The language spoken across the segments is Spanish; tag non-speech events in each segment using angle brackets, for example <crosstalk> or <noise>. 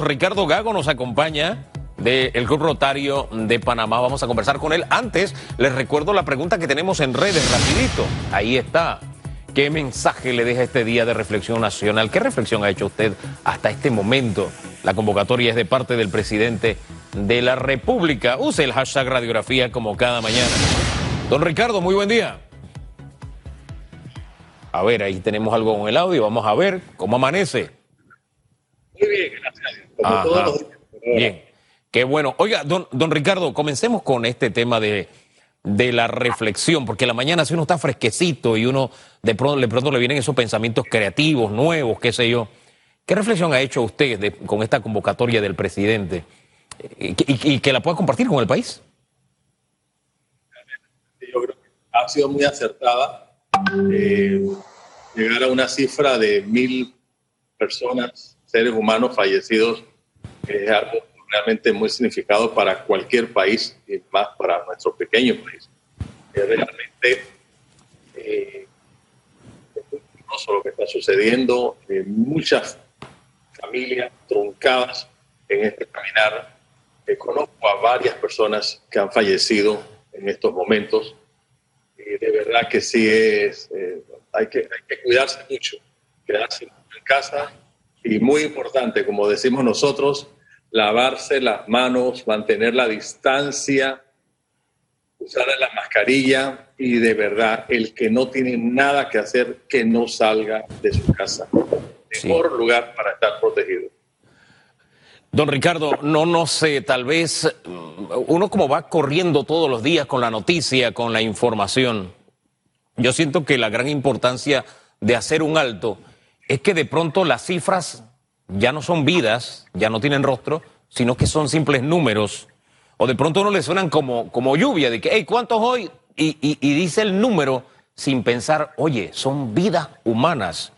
Ricardo Gago nos acompaña del Club Rotario de Panamá. Vamos a conversar con él. Antes, les recuerdo la pregunta que tenemos en redes, rapidito. Ahí está. ¿Qué mensaje le deja este día de reflexión nacional? ¿Qué reflexión ha hecho usted hasta este momento? La convocatoria es de parte del presidente de la República. Use el hashtag radiografía como cada mañana. Don Ricardo, muy buen día. A ver, ahí tenemos algo con el audio. Vamos a ver cómo amanece. Muy bien, todos los días. Bien, qué bueno. Oiga, don, don Ricardo, comencemos con este tema de, de la reflexión, porque la mañana si uno está fresquecito y uno de pronto, de pronto le vienen esos pensamientos creativos, nuevos, qué sé yo. ¿Qué reflexión ha hecho usted de- con esta convocatoria del presidente y, y- y que la pueda compartir con el país? Yo creo que ha sido muy acertada. eh, llegar a una cifra de mil personas, seres humanos fallecidos, es algo realmente muy significado para cualquier país y más para nuestro pequeño país. Es realmente eh, es muy penoso lo que está sucediendo. eh, muchas familias truncadas en este caminar. Eh, conozco a varias personas que han fallecido en estos momentos y de verdad que sí es, eh, hay, que, hay que cuidarse mucho, quedarse en casa y muy importante, como decimos nosotros, lavarse las manos, mantener la distancia, usar la mascarilla y de verdad el que no tiene nada que hacer, que no salga de su casa. Sí. Mejor lugar para estar protegido. Don Ricardo, no, no sé, tal vez mm, uno como va corriendo todos los días con la noticia, con la información, yo siento que la gran importancia de hacer un alto es que de pronto las cifras ya no son vidas, ya no tienen rostro, sino que son simples números. O de pronto a uno le suenan como, como lluvia, de que, hey, ¿cuántos hoy? Y, y- y dice el número sin pensar, oye, son vidas humanas.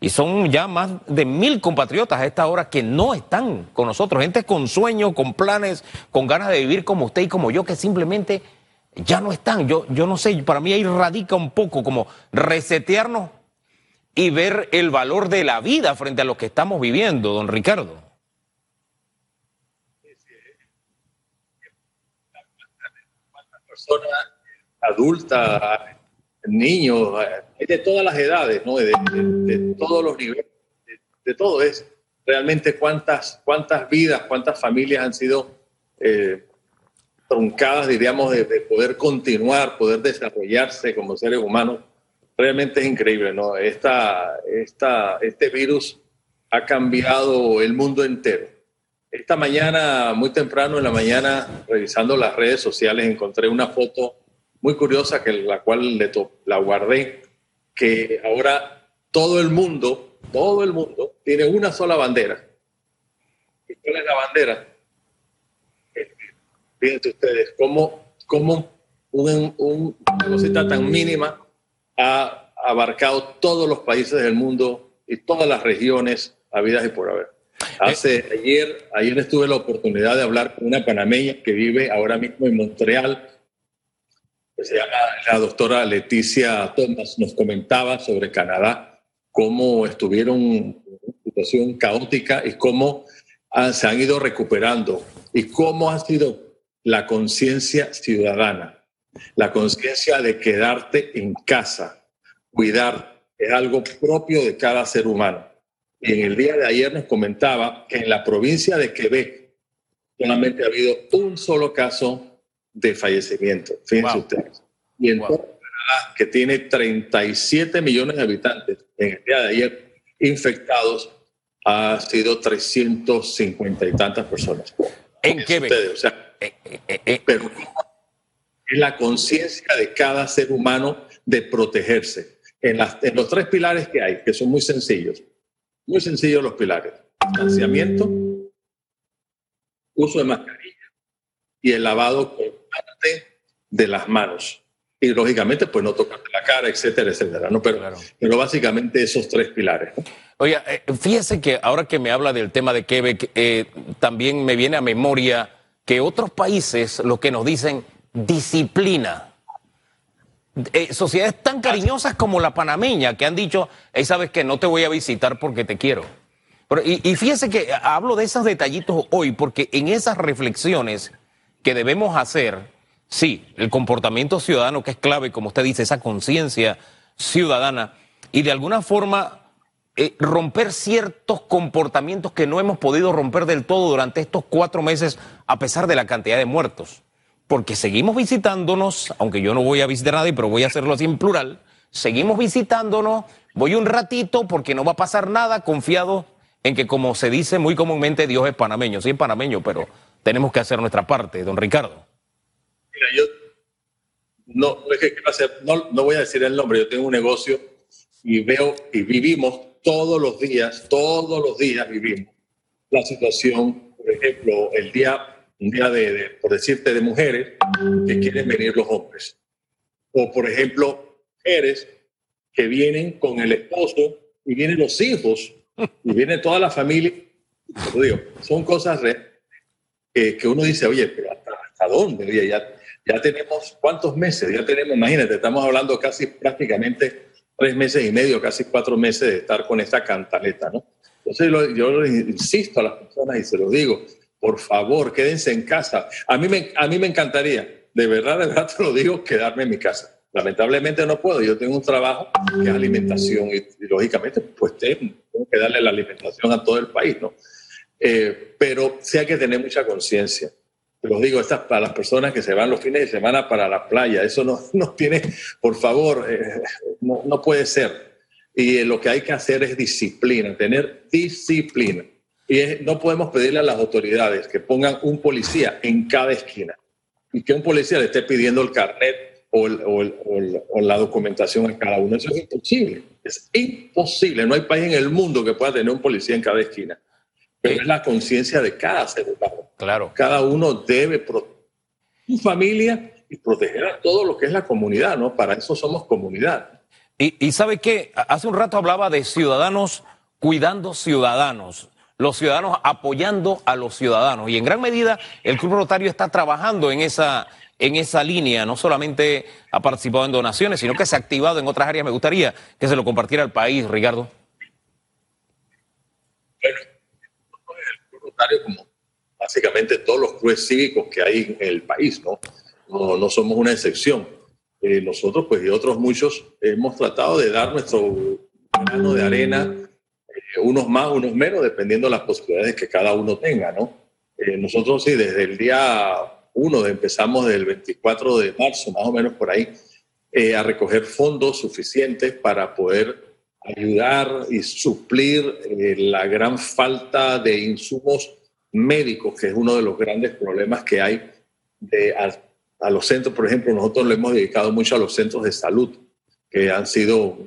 Y son ya más de mil compatriotas a esta hora que no están con nosotros. Gente con sueños, con planes, con ganas de vivir como usted y como yo, que simplemente ya no están. Yo, yo no sé, para mí ahí radica un poco como resetearnos y ver el valor de la vida frente a lo que estamos viviendo, don Ricardo. personas adultas, niños, de todas las edades, de, todos los niveles, de, todo es realmente cuántas, cuántas vidas, cuántas familias han sido eh, truncadas, diríamos, de poder continuar, poder desarrollarse como seres humanos. Realmente es increíble, ¿no? Esta, esta, este virus ha cambiado el mundo entero. Esta mañana, muy temprano en la mañana, revisando las redes sociales, encontré una foto muy curiosa que la cual le la guardé, que ahora todo el mundo, todo el mundo tiene una sola bandera. ¿Y cuál es la bandera? Fíjense ustedes cómo, cómo un- una cosita tan mínima ha abarcado todos los países del mundo y todas las regiones habidas y por haber. Hace ayer, ayer estuve la oportunidad de hablar con una panameña que vive ahora mismo en Montreal, que se llama la doctora Leticia Thomas, nos comentaba sobre Canadá, cómo estuvieron en una situación caótica y cómo han- se han ido recuperando y cómo ha sido la conciencia ciudadana, la conciencia de quedarte en casa, cuidar, es algo propio de cada ser humano. Y en el día de ayer nos comentaba que en la provincia de Quebec solamente ha habido un solo caso de fallecimiento. Fíjense Wow. ustedes. Y en Wow. todo Canadá, que tiene 37 millones de habitantes, en el día de ayer infectados ha sido 350 y tantas personas. En Quebec. ustedes, o sea, Eh, eh, eh, eh, pero es la conciencia de cada ser humano de protegerse. En, las- en los tres pilares que hay, que son muy sencillos, muy sencillos los pilares. Distanciamiento, uso de mascarilla y el lavado constante de las manos. Y lógicamente, pues no tocarte la cara, etcétera, etcétera. ¿no? Pero, Claro. pero básicamente esos tres pilares. ¿no? Oiga, eh, fíjese que ahora que me habla del tema de Quebec, eh, también me viene a memoria que otros países lo que nos dicen disciplina. Eh, sociedades tan cariñosas como la panameña que han dicho, hey, sabes que no te voy a visitar porque te quiero. y, y fíjese que hablo de esos detallitos hoy porque en esas reflexiones que debemos hacer, sí, el comportamiento ciudadano que es clave, como usted dice, esa conciencia ciudadana, y de alguna forma eh, romper ciertos comportamientos que no hemos podido romper del todo durante estos cuatro meses, a pesar de la cantidad de muertos. Porque seguimos visitándonos, aunque yo no voy a visitar a nadie, pero voy a hacerlo así en plural, seguimos visitándonos, voy un ratito porque no va a pasar nada, confiado en que, como se dice muy comúnmente, Dios es panameño. Sí, es panameño, pero tenemos que hacer nuestra parte, don Ricardo. Mira, yo no, no, no voy a decir el nombre, yo tengo un negocio y veo y vivimos todos los días, todos los días vivimos la situación, por ejemplo, el día, un día de, por decirte, de mujeres que quieren venir los hombres. O, por ejemplo, mujeres que vienen con el esposo y vienen los hijos y viene toda la familia. Digo, son cosas que, que, uno dice, oye, pero ¿hasta, hasta dónde? Oye, ya, ya tenemos, ¿cuántos meses? Ya tenemos, imagínate, estamos hablando casi prácticamente tres meses y medio, casi cuatro meses de estar con esta cantaleta, ¿no? Entonces yo, insisto a las personas y se los digo, por favor, quédense en casa. A mí me, a mí me encantaría, de verdad, de verdad te lo digo, quedarme en mi casa. Lamentablemente no puedo, yo tengo un trabajo que es alimentación y, lógicamente pues tengo que darle la alimentación a todo el país, ¿no? Eh, pero sí hay que tener mucha conciencia los digo, estas para las personas que se van los fines de semana para la playa, eso no, <laughs> no tiene, por favor, eh, no, no, puede ser. Y lo que hay que hacer es disciplina, tener disciplina. Y no podemos pedirle a las autoridades que pongan un policía en cada esquina y que un policía le esté pidiendo el carnet o, o la documentación a cada uno. Eso es imposible, es imposible. No hay país en el mundo que pueda tener un policía en cada esquina pero es la conciencia de cada ser humano. Claro. Cada uno debe proteger su familia y proteger a todo lo que es la comunidad, ¿no? Para eso somos comunidad. Y, y sabe qué, hace un rato hablaba de ciudadanos cuidando ciudadanos, los ciudadanos apoyando a los ciudadanos. Y en gran medida el Club Rotario está trabajando en esa, en esa línea, no solamente ha participado en donaciones, sino que se ha activado en otras áreas. Me gustaría que se lo compartiera al país, Ricardo. Bueno, como básicamente todos los clubes cívicos que hay en el país, ¿no? No, somos una excepción. Eh, nosotros, pues, y otros muchos, hemos tratado de dar nuestro grano de arena, unos más, unos menos, dependiendo de las posibilidades que cada uno tenga, ¿no? Eh, nosotros, sí, desde el día 1, empezamos del 24 de marzo, más o menos por ahí, a recoger fondos suficientes para poder ayudar y suplir eh, la gran falta de insumos médicos, que es uno de los grandes problemas que hay de, a, los centros. Por ejemplo, nosotros le hemos dedicado mucho a los centros de salud, que han sido,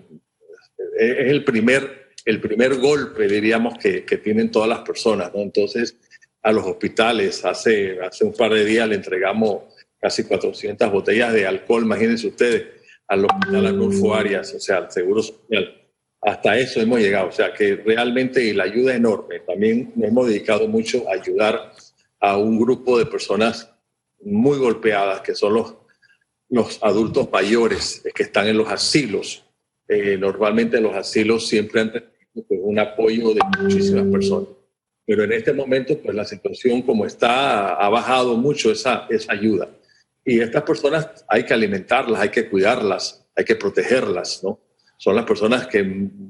eh, es el primer, el primer golpe, diríamos, que, que tienen todas las personas. ¿no? Entonces, a los hospitales, hace, hace un par de días le entregamos casi 400 botellas de alcohol, imagínense ustedes, al hospital Arnulfo Arias, o sea, al Seguro Social hasta eso hemos llegado. O sea que realmente la ayuda es enorme. También nos hemos dedicado mucho a ayudar a un grupo de personas muy golpeadas, que son los, los adultos mayores que están en los asilos. Eh, normalmente los asilos siempre han pues, un apoyo de muchísimas personas. Pero en este momento, pues la situación como está, ha bajado mucho esa, esa ayuda. Y estas personas hay que alimentarlas, hay que cuidarlas, hay que protegerlas, ¿no? son las personas que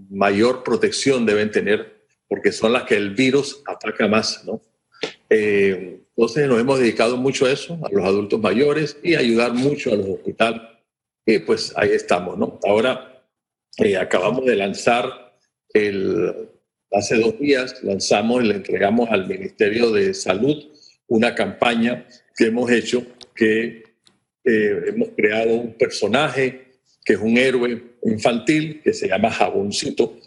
mayor protección deben tener porque son las que el virus ataca más, ¿no? Eh, entonces nos hemos dedicado mucho a eso, a los adultos mayores y ayudar mucho a los hospitales. Y pues ahí estamos, ¿no? Ahora eh, acabamos de lanzar el, hace dos días lanzamos y le entregamos al Ministerio de Salud una campaña que hemos hecho que eh, hemos creado un personaje que es un héroe infantil que se llama Jaboncito.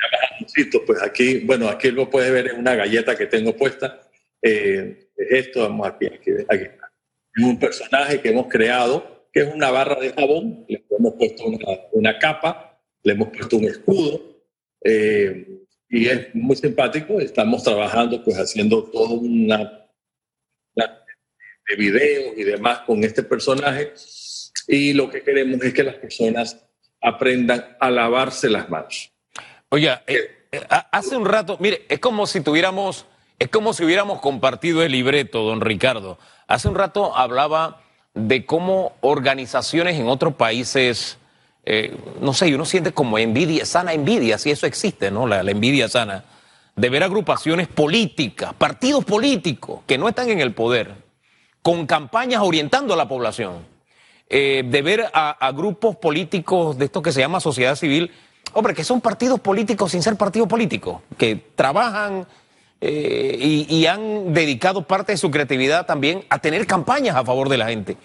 Jaboncito, pues aquí, bueno, aquí lo puede ver en una galleta que tengo puesta. Eh, esto, vamos aquí, aquí, aquí. Es un personaje que hemos creado, que es una barra de jabón, le hemos puesto una, capa, le hemos puesto un escudo, eh, y es muy simpático. Estamos trabajando, pues haciendo toda una, una de videos y demás con este personaje y lo que queremos es que las personas aprendan a lavarse las manos. Oiga, eh, eh, hace un rato, mire, es como si tuviéramos, es como si hubiéramos compartido el libreto, don Ricardo. Hace un rato hablaba de cómo organizaciones en otros países, eh, no sé, uno siente como envidia, sana envidia, si eso existe, ¿no? La, envidia sana, de ver agrupaciones políticas, partidos políticos que no están en el poder, con campañas orientando a la población, eh, de ver a, grupos políticos de esto que se llama sociedad civil, hombre, que son partidos políticos sin ser partidos políticos, que trabajan eh, y, han dedicado parte de su creatividad también a tener campañas a favor de la gente.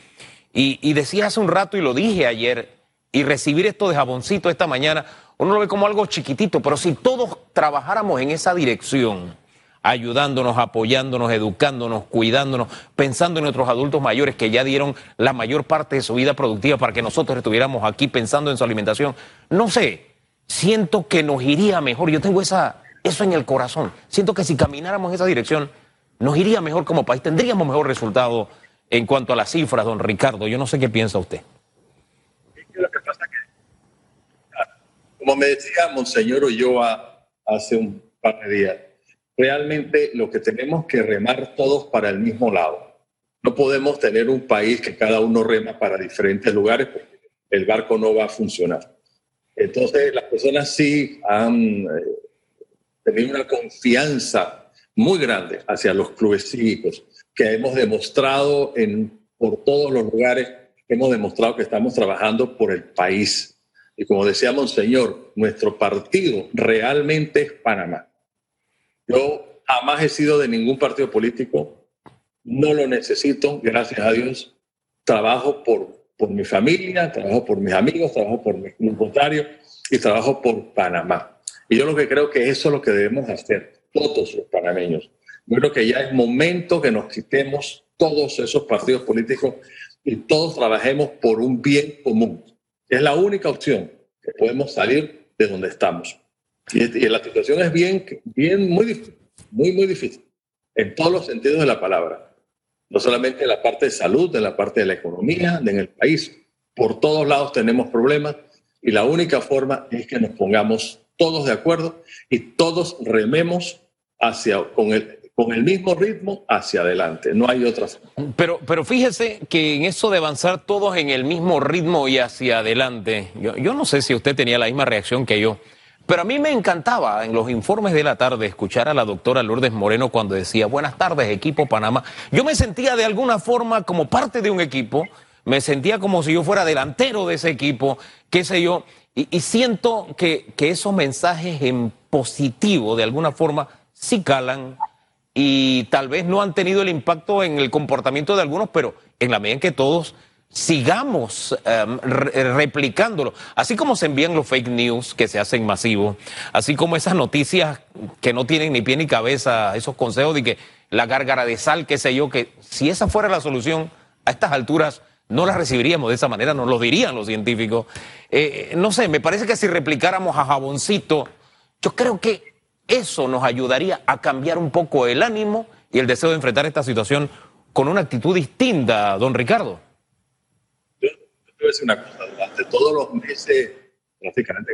Y, decía hace un rato, y lo dije ayer, y recibir esto de jaboncito esta mañana, uno lo ve como algo chiquitito, pero si todos trabajáramos en esa dirección, ayudándonos, apoyándonos, educándonos, cuidándonos, pensando en nuestros adultos mayores que ya dieron la mayor parte de su vida productiva para que nosotros estuviéramos aquí pensando en su alimentación, no sé, siento que nos iría mejor. Yo tengo esa, eso en el corazón. Siento que si camináramos en esa dirección, nos iría mejor como país, tendríamos mejor resultado en cuanto a las cifras, don Ricardo. Yo no sé qué piensa usted. Lo que pasa que, como me decía Monseñor Ulloa hace un par de días, realmente lo que tenemos que remar todos para el mismo lado. No podemos tener un país que cada uno rema para diferentes lugares porque el barco no va a funcionar. Entonces, las personas sí han eh, tener una confianza muy grande hacia los clubes cívicos, que hemos demostrado en, por todos los lugares, hemos demostrado que estamos trabajando por el país. Y como decía Monseñor, nuestro partido realmente es Panamá. Yo jamás he sido de ningún partido político, no lo necesito, gracias a Dios. Trabajo por, por mi familia, trabajo por mis amigos, trabajo por mis voluntarios y trabajo por Panamá. Y yo lo que creo que eso es lo que debemos hacer todos los panameños. Yo creo que ya es momento que nos quitemos todos esos partidos políticos y todos trabajemos por un bien común. Es la única opción que podemos salir de donde estamos. Y, la situación es bien, bien, muy difícil, muy, muy difícil, en todos los sentidos de la palabra. No solamente en la parte de salud, en la parte de la economía, en el país. Por todos lados tenemos problemas y la única forma es que nos pongamos todos de acuerdo y todos rememos hacia, con, el, con el mismo ritmo hacia adelante. No hay otra Pero, pero fíjese que en eso de avanzar todos en el mismo ritmo y hacia adelante, yo, yo no sé si usted tenía la misma reacción que yo. Pero a mí me encantaba en los informes de la tarde escuchar a la doctora Lourdes Moreno cuando decía, buenas tardes, equipo Panamá. Yo me sentía de alguna forma como parte de un equipo, me sentía como si yo fuera delantero de ese equipo, qué sé yo, y, siento que, esos mensajes en positivo, de alguna forma, sí calan y tal vez no han tenido el impacto en el comportamiento de algunos, pero en la medida en que todos sigamos em, replicándolo. Así como se envían los fake news que se hacen masivos, así como esas noticias que no tienen ni pie ni cabeza, esos consejos de que la gárgara de sal, qué sé yo, que si esa fuera la solución, a estas alturas no las recibiríamos de esa manera, nos lo dirían los científicos. Eh, no sé, me parece que si replicáramos a Jaboncito, yo creo que eso nos ayudaría a cambiar un poco el ánimo y el deseo de enfrentar esta situación con una actitud distinta, don Ricardo. Yo, te voy a decir una cosa, durante todos los meses, prácticamente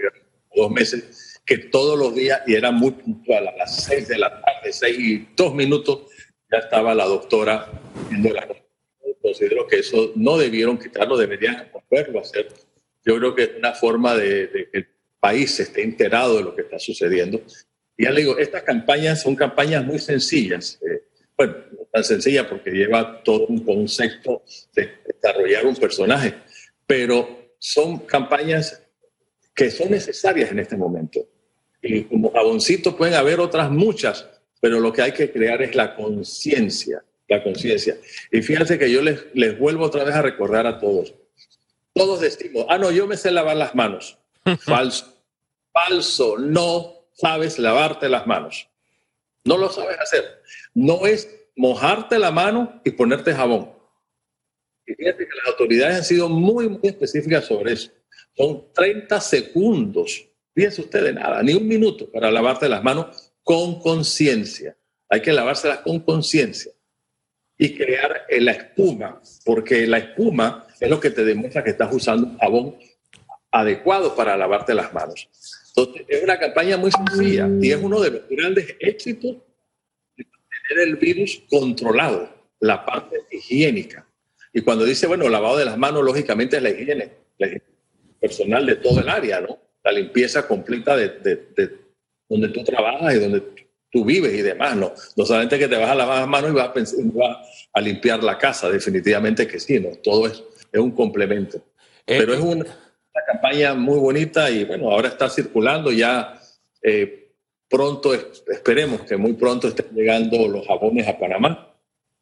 dos meses, que todos los días, y era muy puntual, a las seis de la tarde, seis y dos minutos, ya estaba la doctora viendo la considero que eso no debieron quitarlo, deberían volverlo a hacer. Yo creo que es una forma de, que el país esté enterado de lo que está sucediendo. Ya le digo, estas campañas son campañas muy sencillas. Eh, bueno, no tan sencillas porque lleva todo un concepto de desarrollar un personaje, pero son campañas que son necesarias en este momento. Y como jaboncito pueden haber otras muchas, pero lo que hay que crear es la conciencia la conciencia. Y fíjense que yo les, les vuelvo otra vez a recordar a todos. Todos decimos, ah, no, yo me sé lavar las manos. <laughs> Falso. Falso. No sabes lavarte las manos. No lo sabes hacer. No es mojarte la mano y ponerte jabón. Y fíjate que las autoridades han sido muy, muy específicas sobre eso. Son 30 segundos. Fíjense usted de nada, ni un minuto para lavarte las manos con conciencia. Hay que lavárselas con conciencia y crear la espuma, porque la espuma es lo que te demuestra que estás usando jabón adecuado para lavarte las manos. Entonces, es una campaña muy sencilla y es uno de los grandes éxitos de tener el virus controlado, la parte higiénica. Y cuando dice, bueno, lavado de las manos, lógicamente es la higiene, la higiene personal de todo el área, ¿no? La limpieza completa de, de, donde tú trabajas y donde tú vives y demás, ¿no? No solamente que te vas a lavar las manos y vas a, pensar, vas a limpiar la casa, definitivamente que sí, ¿no? Todo es, es un complemento. Eh, Pero es una, campaña muy bonita y bueno, ahora está circulando ya. Eh, pronto, esperemos que muy pronto estén llegando los jabones a Panamá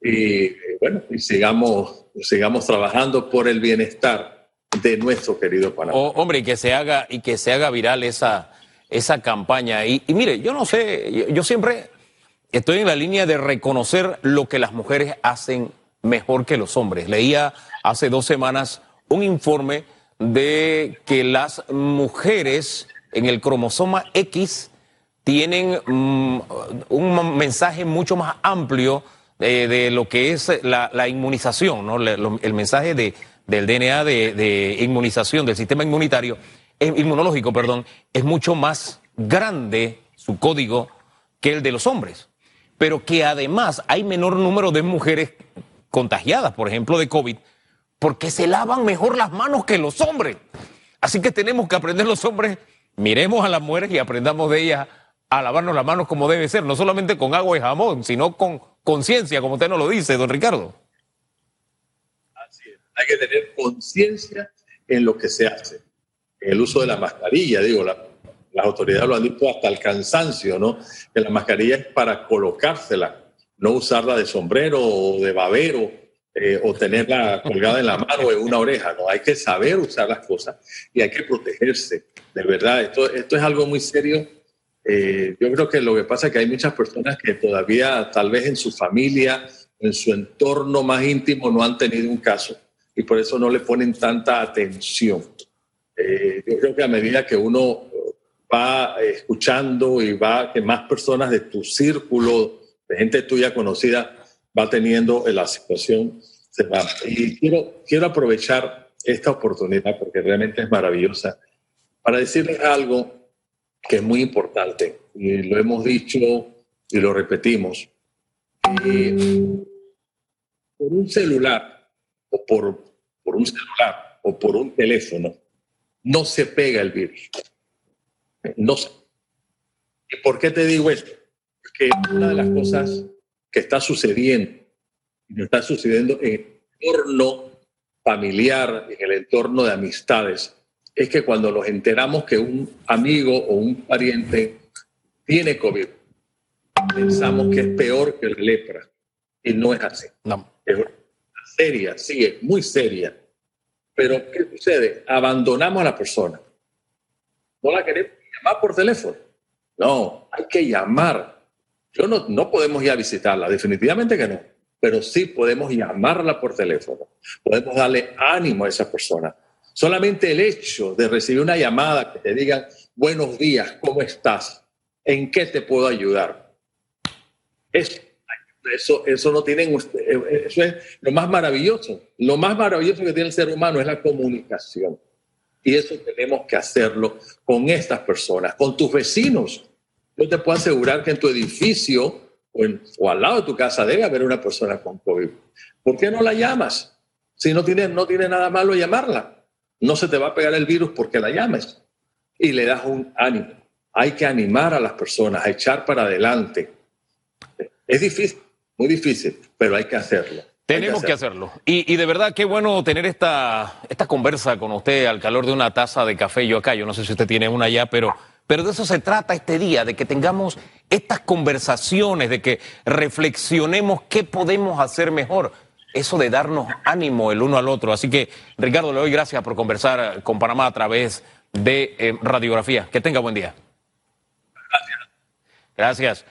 y eh, bueno, y sigamos, sigamos trabajando por el bienestar de nuestro querido Panamá. Oh, hombre, y que se haga, y que se haga viral esa, esa campaña. Y, y mire, yo no sé, yo, yo siempre estoy en la línea de reconocer lo que las mujeres hacen mejor que los hombres. Leía hace dos semanas un informe de que las mujeres en el cromosoma X tienen mm, un mensaje mucho más amplio de, lo que es la, inmunización, ¿no? el mensaje de, del DNA de, inmunización del sistema inmunitario, eh, inmunológico, perdón, es mucho más grande su código que el de los hombres. Pero que además hay menor número de mujeres contagiadas, por ejemplo, de COVID, porque se lavan mejor las manos que los hombres. Así que tenemos que aprender los hombres, miremos a las mujeres y aprendamos de ellas a lavarnos las manos como debe ser, no solamente con agua y jamón, sino con conciencia, como usted nos lo dice, don Ricardo. Así es, hay que tener conciencia en lo que se hace. el uso de la mascarilla, digo, las autoridades lo han dicho hasta el cansancio, ¿no? Que la mascarilla es para colocársela, no usarla de sombrero o de babero eh, o tenerla colgada en la mano o en una oreja, ¿no? Hay que saber usar las cosas y hay que protegerse, de verdad. Esto, esto es algo muy serio. Eh, yo creo que lo que pasa es que hay muchas personas que todavía, tal vez en su familia, en su entorno más íntimo, no han tenido un caso y por eso no le ponen tanta atención. Eh, yo creo que a medida que uno va escuchando y va que más personas de tu círculo, de gente tuya conocida, va teniendo la situación. Se va. Y quiero, quiero aprovechar esta oportunidad porque realmente es maravillosa para decirles algo que es muy importante y lo hemos dicho y lo repetimos. por un celular o por, por un celular o por un teléfono no se pega el virus. No ¿Y por qué te digo esto? Porque una de las cosas que está sucediendo, está sucediendo en el entorno familiar, en el entorno de amistades, es que cuando nos enteramos que un amigo o un pariente tiene COVID, pensamos que es peor que la lepra. Y no es así. No. Es seria, sí, es muy seria. Pero ¿qué sucede? Abandonamos a la persona. No la queremos llamar por teléfono. No, hay que llamar yo no, no podemos ir a visitarla, definitivamente que no, pero sí podemos llamarla por teléfono, podemos darle ánimo a esa persona. Solamente el hecho de recibir una llamada que te digan, buenos días, ¿cómo estás? ¿En qué te puedo ayudar? Eso, eso, eso no tienen, eso es lo más maravilloso. Lo más maravilloso que tiene el ser humano es la comunicación. Y eso tenemos que hacerlo con estas personas, con tus vecinos, yo te puedo asegurar que en tu edificio o, al lado de tu casa debe haber una persona con COVID. ¿Por qué no la llamas? Si no tiene, no tiene nada malo llamarla. No se te va a pegar el virus porque la llames. Y le das un ánimo. Hay que animar a las personas a echar para adelante. Es difícil, muy difícil, pero hay que hacerlo. Tenemos que hacerlo. Y, y, de verdad, qué bueno tener esta, esta conversa con usted al calor de una taza de café. Yo acá, yo no sé si usted tiene una ya, pero pero de eso se trata este día, de que tengamos estas conversaciones, de que reflexionemos qué podemos hacer mejor. Eso de darnos ánimo el uno al otro. Así que, Ricardo, le doy gracias por conversar con Panamá a través de eh, radiografía. Que tenga buen día. Gracias. Gracias.